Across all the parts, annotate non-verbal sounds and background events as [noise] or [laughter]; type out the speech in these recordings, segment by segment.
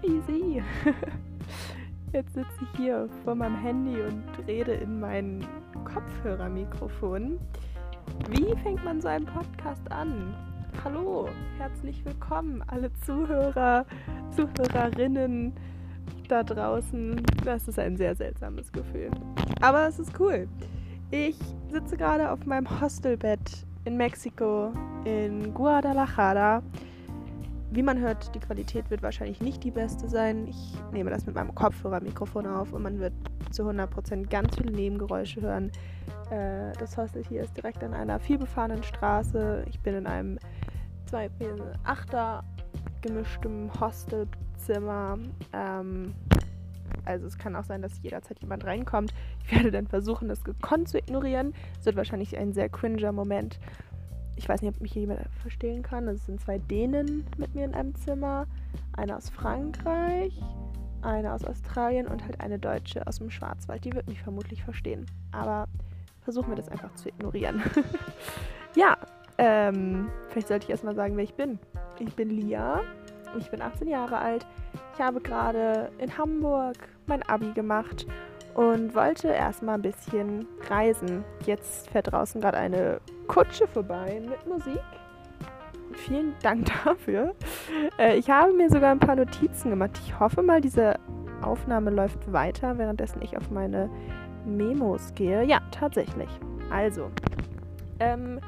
crazy. [laughs] Jetzt sitze ich hier vor meinem Handy und rede in mein Kopfhörermikrofon. Wie fängt man so einen Podcast an? Hallo, herzlich willkommen, alle Zuhörer, Zuhörerinnen da draußen. Das ist ein sehr seltsames Gefühl. Aber es ist cool. Ich sitze gerade auf meinem Hostelbett in Mexiko, in Guadalajara wie man hört, die Qualität wird wahrscheinlich nicht die beste sein. Ich nehme das mit meinem Kopfhörermikrofon auf und man wird zu 100% ganz viele Nebengeräusche hören. Äh, das Hostel hier ist direkt an einer vielbefahrenen Straße. Ich bin in einem 2-8er gemischtem Hostelzimmer. Ähm, also es kann auch sein, dass jederzeit jemand reinkommt. Ich werde dann versuchen, das gekonnt zu ignorieren. Es wird wahrscheinlich ein sehr cringer Moment ich weiß nicht, ob mich hier jemand verstehen kann. Es sind zwei Dänen mit mir in einem Zimmer. Eine aus Frankreich, eine aus Australien und halt eine Deutsche aus dem Schwarzwald. Die wird mich vermutlich verstehen. Aber versuchen wir das einfach zu ignorieren. [laughs] ja, ähm, vielleicht sollte ich erstmal sagen, wer ich bin. Ich bin Lia. Ich bin 18 Jahre alt. Ich habe gerade in Hamburg mein Abi gemacht und wollte erstmal ein bisschen reisen. Jetzt fährt draußen gerade eine Kutsche vorbei mit Musik. Vielen Dank [laughs] dafür. Äh, ich habe mir sogar ein paar Notizen gemacht. Ich hoffe mal, diese Aufnahme läuft weiter, währenddessen ich auf meine Memos gehe. Ja, tatsächlich. Also, ähm,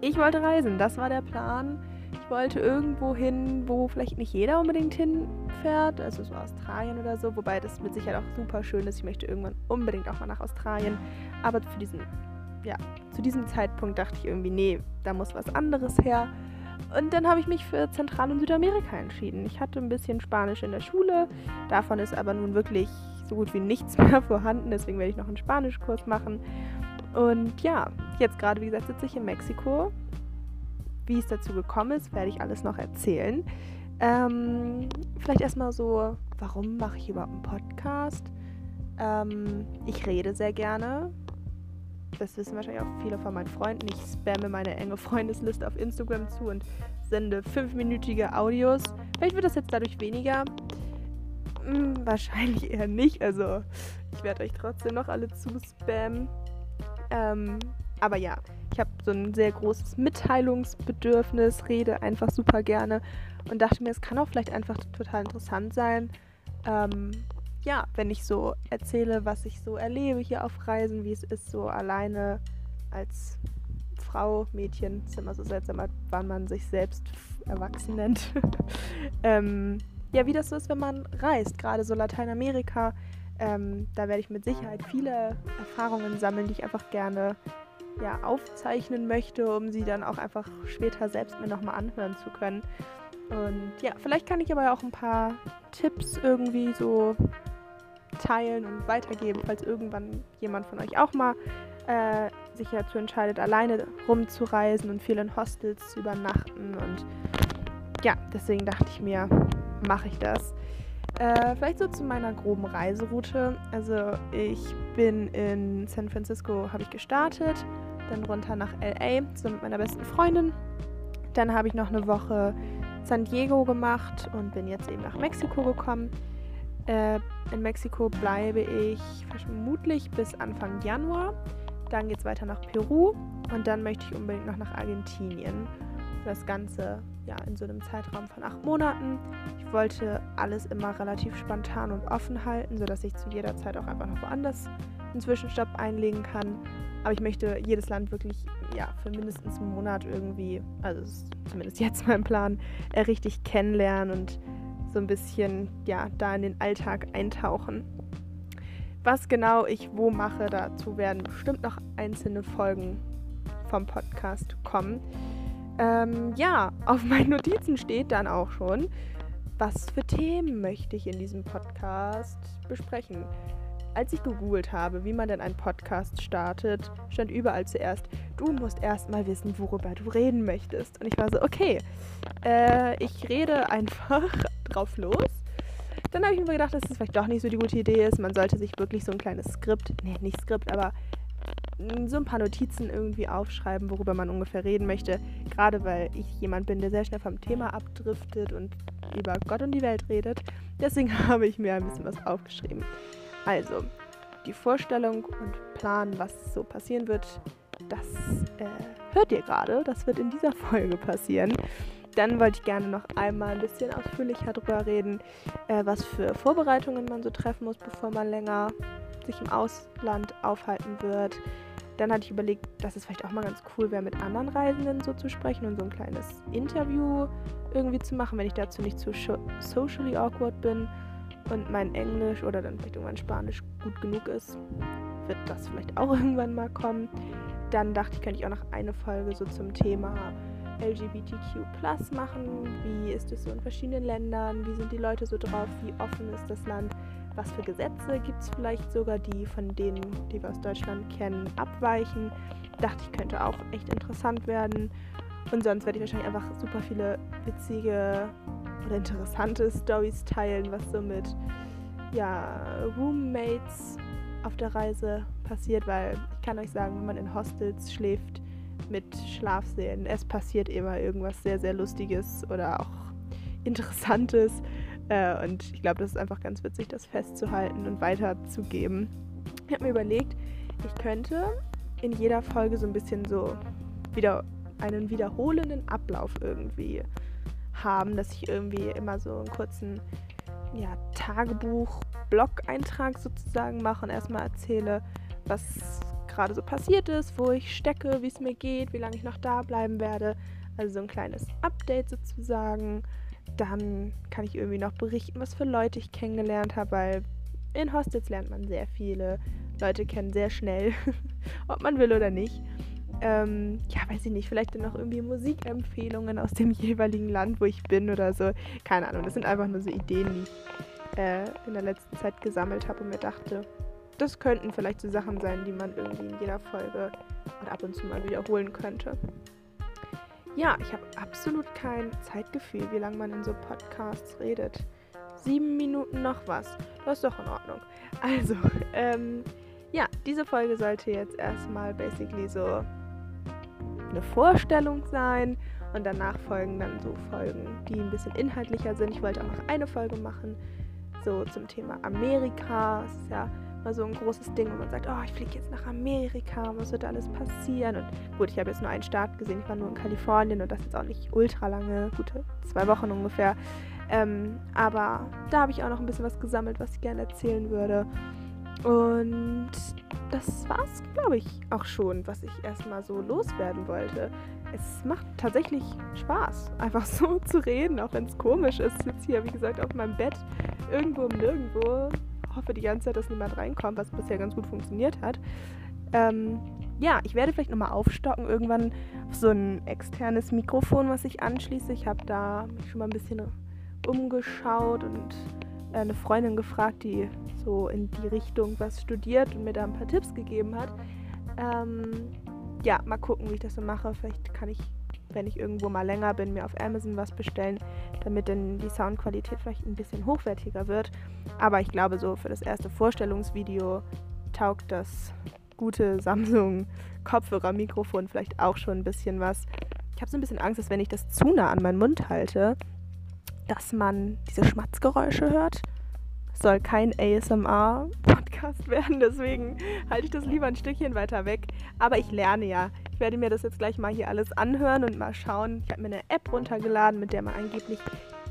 ich wollte reisen. Das war der Plan. Ich wollte irgendwo hin, wo vielleicht nicht jeder unbedingt hinfährt, also so Australien oder so, wobei das mit Sicherheit auch super schön ist. Ich möchte irgendwann unbedingt auch mal nach Australien. Aber für diesen ja, zu diesem Zeitpunkt dachte ich irgendwie, nee, da muss was anderes her. Und dann habe ich mich für Zentral- und Südamerika entschieden. Ich hatte ein bisschen Spanisch in der Schule, davon ist aber nun wirklich so gut wie nichts [laughs] mehr vorhanden, deswegen werde ich noch einen Spanischkurs machen. Und ja, jetzt gerade, wie gesagt, sitze ich in Mexiko. Wie es dazu gekommen ist, werde ich alles noch erzählen. Ähm, vielleicht erstmal so, warum mache ich überhaupt einen Podcast? Ähm, ich rede sehr gerne das wissen wahrscheinlich auch viele von meinen Freunden. Ich spamme meine enge Freundesliste auf Instagram zu und sende fünfminütige Audios. Vielleicht wird das jetzt dadurch weniger. Hm, wahrscheinlich eher nicht. Also ich werde euch trotzdem noch alle zuspammen. Ähm, aber ja, ich habe so ein sehr großes Mitteilungsbedürfnis, rede einfach super gerne und dachte mir, es kann auch vielleicht einfach total interessant sein, ähm, ja, wenn ich so erzähle, was ich so erlebe hier auf Reisen, wie es ist, so alleine als Frau, Mädchen, ist immer so seltsam, wann man sich selbst erwachsen nennt. [laughs] ähm, ja, wie das so ist, wenn man reist, gerade so Lateinamerika. Ähm, da werde ich mit Sicherheit viele Erfahrungen sammeln, die ich einfach gerne ja, aufzeichnen möchte, um sie dann auch einfach später selbst mir nochmal anhören zu können. Und ja, vielleicht kann ich aber auch ein paar Tipps irgendwie so teilen und weitergeben, falls irgendwann jemand von euch auch mal äh, sich dazu entscheidet, alleine rumzureisen und viel in Hostels zu übernachten. Und ja, deswegen dachte ich mir, mache ich das. Äh, vielleicht so zu meiner groben Reiseroute. Also ich bin in San Francisco, habe ich gestartet, dann runter nach LA, so mit meiner besten Freundin. Dann habe ich noch eine Woche San Diego gemacht und bin jetzt eben nach Mexiko gekommen. Äh, in Mexiko bleibe ich vermutlich bis Anfang Januar. Dann geht es weiter nach Peru und dann möchte ich unbedingt noch nach Argentinien. Das Ganze ja in so einem Zeitraum von acht Monaten. Ich wollte alles immer relativ spontan und offen halten, sodass ich zu jeder Zeit auch einfach noch woanders einen Zwischenstopp einlegen kann. Aber ich möchte jedes Land wirklich ja, für mindestens einen Monat irgendwie, also zumindest [laughs] jetzt mein Plan, äh, richtig kennenlernen und so ein bisschen ja, da in den Alltag eintauchen. Was genau ich wo mache, dazu werden bestimmt noch einzelne Folgen vom Podcast kommen. Ähm, ja, auf meinen Notizen steht dann auch schon, was für Themen möchte ich in diesem Podcast besprechen. Als ich gegoogelt habe, wie man denn einen Podcast startet, stand überall zuerst, du musst erstmal wissen, worüber du reden möchtest. Und ich war so, okay, äh, ich rede einfach [laughs] drauf los. Dann habe ich mir gedacht, dass es vielleicht doch nicht so die gute Idee ist. Man sollte sich wirklich so ein kleines Skript, nee, nicht Skript, aber so ein paar Notizen irgendwie aufschreiben, worüber man ungefähr reden möchte. Gerade weil ich jemand bin, der sehr schnell vom Thema abdriftet und über Gott und die Welt redet. Deswegen [laughs] habe ich mir ein bisschen was aufgeschrieben. Also, die Vorstellung und Plan, was so passieren wird, das äh, hört ihr gerade. Das wird in dieser [laughs] Folge passieren. Dann wollte ich gerne noch einmal ein bisschen ausführlicher darüber reden, äh, was für Vorbereitungen man so treffen muss, bevor man länger sich im Ausland aufhalten wird. Dann hatte ich überlegt, dass es vielleicht auch mal ganz cool wäre, mit anderen Reisenden so zu sprechen und so ein kleines Interview irgendwie zu machen, wenn ich dazu nicht zu socially awkward bin und mein Englisch oder dann vielleicht irgendwann Spanisch gut genug ist, wird das vielleicht auch [laughs] irgendwann mal kommen. Dann dachte ich, könnte ich auch noch eine Folge so zum Thema LGBTQ machen. Wie ist es so in verschiedenen Ländern? Wie sind die Leute so drauf? Wie offen ist das Land? Was für Gesetze gibt es vielleicht sogar, die von denen, die wir aus Deutschland kennen, abweichen? Dachte ich, könnte auch echt interessant werden. Und sonst werde ich wahrscheinlich einfach super viele witzige oder interessante [laughs] Stories teilen, was so mit ja, Roommates auf der Reise passiert, weil ich kann euch sagen, wenn man in Hostels schläft mit Schlafsälen, es passiert immer irgendwas sehr, sehr Lustiges oder auch Interessantes. Äh, und ich glaube, das ist einfach ganz witzig, das festzuhalten und weiterzugeben. Ich habe mir überlegt, ich könnte in jeder Folge so ein bisschen so wieder einen wiederholenden Ablauf irgendwie haben, dass ich irgendwie immer so einen kurzen ja, Tagebuch-Blog-Eintrag sozusagen mache und erstmal erzähle, was gerade so passiert ist, wo ich stecke, wie es mir geht, wie lange ich noch da bleiben werde. Also so ein kleines Update sozusagen. Dann kann ich irgendwie noch berichten, was für Leute ich kennengelernt habe, weil in Hostels lernt man sehr viele Leute kennen sehr schnell, [laughs] ob man will oder nicht. Ähm, ja, weiß ich nicht, vielleicht dann noch irgendwie Musikempfehlungen aus dem [laughs] jeweiligen Land, wo ich bin oder so. Keine Ahnung, das sind einfach nur so Ideen, die ich äh, in der letzten Zeit gesammelt habe und mir dachte, das könnten vielleicht so Sachen sein, die man irgendwie in jeder Folge oder ab und zu mal wiederholen könnte. Ja, ich habe absolut kein Zeitgefühl, wie lange man in so Podcasts redet. Sieben Minuten noch was. Das ist doch in Ordnung. Also, [laughs] ähm, ja, diese Folge sollte jetzt erstmal basically so eine Vorstellung sein und danach folgen dann so Folgen, die ein bisschen inhaltlicher sind. Ich wollte auch noch eine Folge machen, so zum Thema Amerika. Das ist ja mal so ein großes Ding, wo man sagt, oh, ich fliege jetzt nach Amerika, was wird alles passieren? Und gut, ich habe jetzt nur einen Start gesehen, ich war nur in Kalifornien und das jetzt auch nicht ultra lange, gute zwei Wochen ungefähr. Ähm, aber da habe ich auch noch ein bisschen was gesammelt, was ich gerne erzählen würde. Und das war's, glaube ich, auch schon, was ich erstmal so loswerden wollte. Es macht tatsächlich Spaß, [laughs] einfach so zu reden, auch wenn es komisch ist. Ich sitze hier, wie gesagt, auf meinem Bett, irgendwo im Nirgendwo. Hoffe die ganze Zeit, dass niemand reinkommt, was bisher ganz gut funktioniert hat. Ähm, ja, ich werde vielleicht nochmal aufstocken, irgendwann auf so ein externes Mikrofon, was ich anschließe. Ich habe da mich schon mal ein bisschen umgeschaut und eine Freundin gefragt, die so in die Richtung was studiert und mir da ein paar Tipps gegeben hat. Ähm, ja, mal gucken, wie ich das so mache. Vielleicht kann ich, wenn ich irgendwo mal länger bin, mir auf Amazon was bestellen, damit dann die Soundqualität vielleicht ein bisschen hochwertiger wird. Aber ich glaube, so für das erste Vorstellungsvideo taugt das gute Samsung Kopfhörermikrofon vielleicht auch schon ein bisschen was. Ich habe so ein bisschen Angst, dass wenn ich das zu nah an meinen Mund halte, dass man diese Schmatzgeräusche hört. soll kein ASMR-Podcast [laughs] werden, deswegen halte ich das lieber ein Stückchen weiter weg. Aber ich lerne ja. Ich werde mir das jetzt gleich mal hier alles anhören und mal schauen. Ich habe mir eine App runtergeladen, mit der man angeblich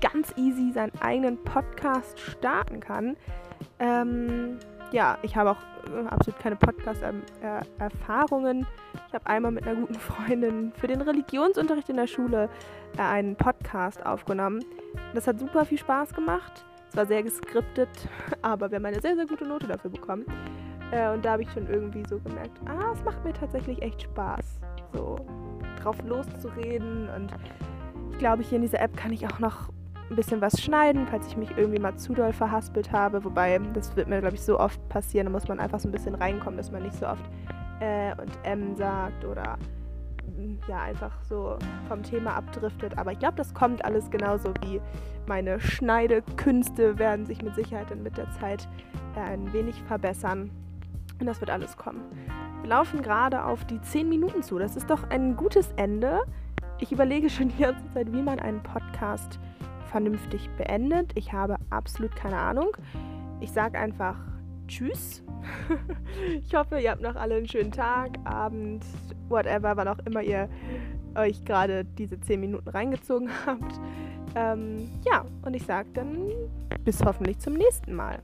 ganz easy seinen eigenen Podcast starten kann. Ähm, ja, ich habe auch äh, absolut keine Podcast-Erfahrungen. Ich habe einmal mit einer guten Freundin für den Religionsunterricht in der Schule äh, einen Podcast aufgenommen. Das hat super viel Spaß gemacht. Es war sehr geskriptet, [laughs] aber wir haben eine sehr, sehr gute Note dafür bekommen. Äh, und da habe ich schon irgendwie so gemerkt, ah, es macht mir tatsächlich echt Spaß, so drauf loszureden. Und ich glaube, hier in dieser App kann ich auch noch ein bisschen was schneiden, falls ich mich irgendwie mal zu doll verhaspelt habe. Wobei, das wird mir, glaube ich, so oft passieren. Da muss man einfach so ein bisschen reinkommen, dass man nicht so oft äh und M sagt oder mm, ja, einfach so vom Thema abdriftet. Aber ich glaube, das kommt alles genauso wie meine Schneidekünste werden sich mit Sicherheit dann mit der Zeit äh, ein wenig verbessern. Und das wird alles kommen. Wir laufen gerade auf die 10 Minuten zu. Das ist doch ein gutes Ende. Ich überlege schon die ganze Zeit, wie man einen Podcast vernünftig beendet. Ich habe absolut keine Ahnung. Ich sage einfach Tschüss. [laughs] ich hoffe, ihr habt noch alle einen schönen Tag, Abend, whatever, wann auch immer ihr euch gerade diese 10 Minuten reingezogen [laughs] habt. Ähm, ja, und ich sage dann bis hoffentlich zum nächsten Mal.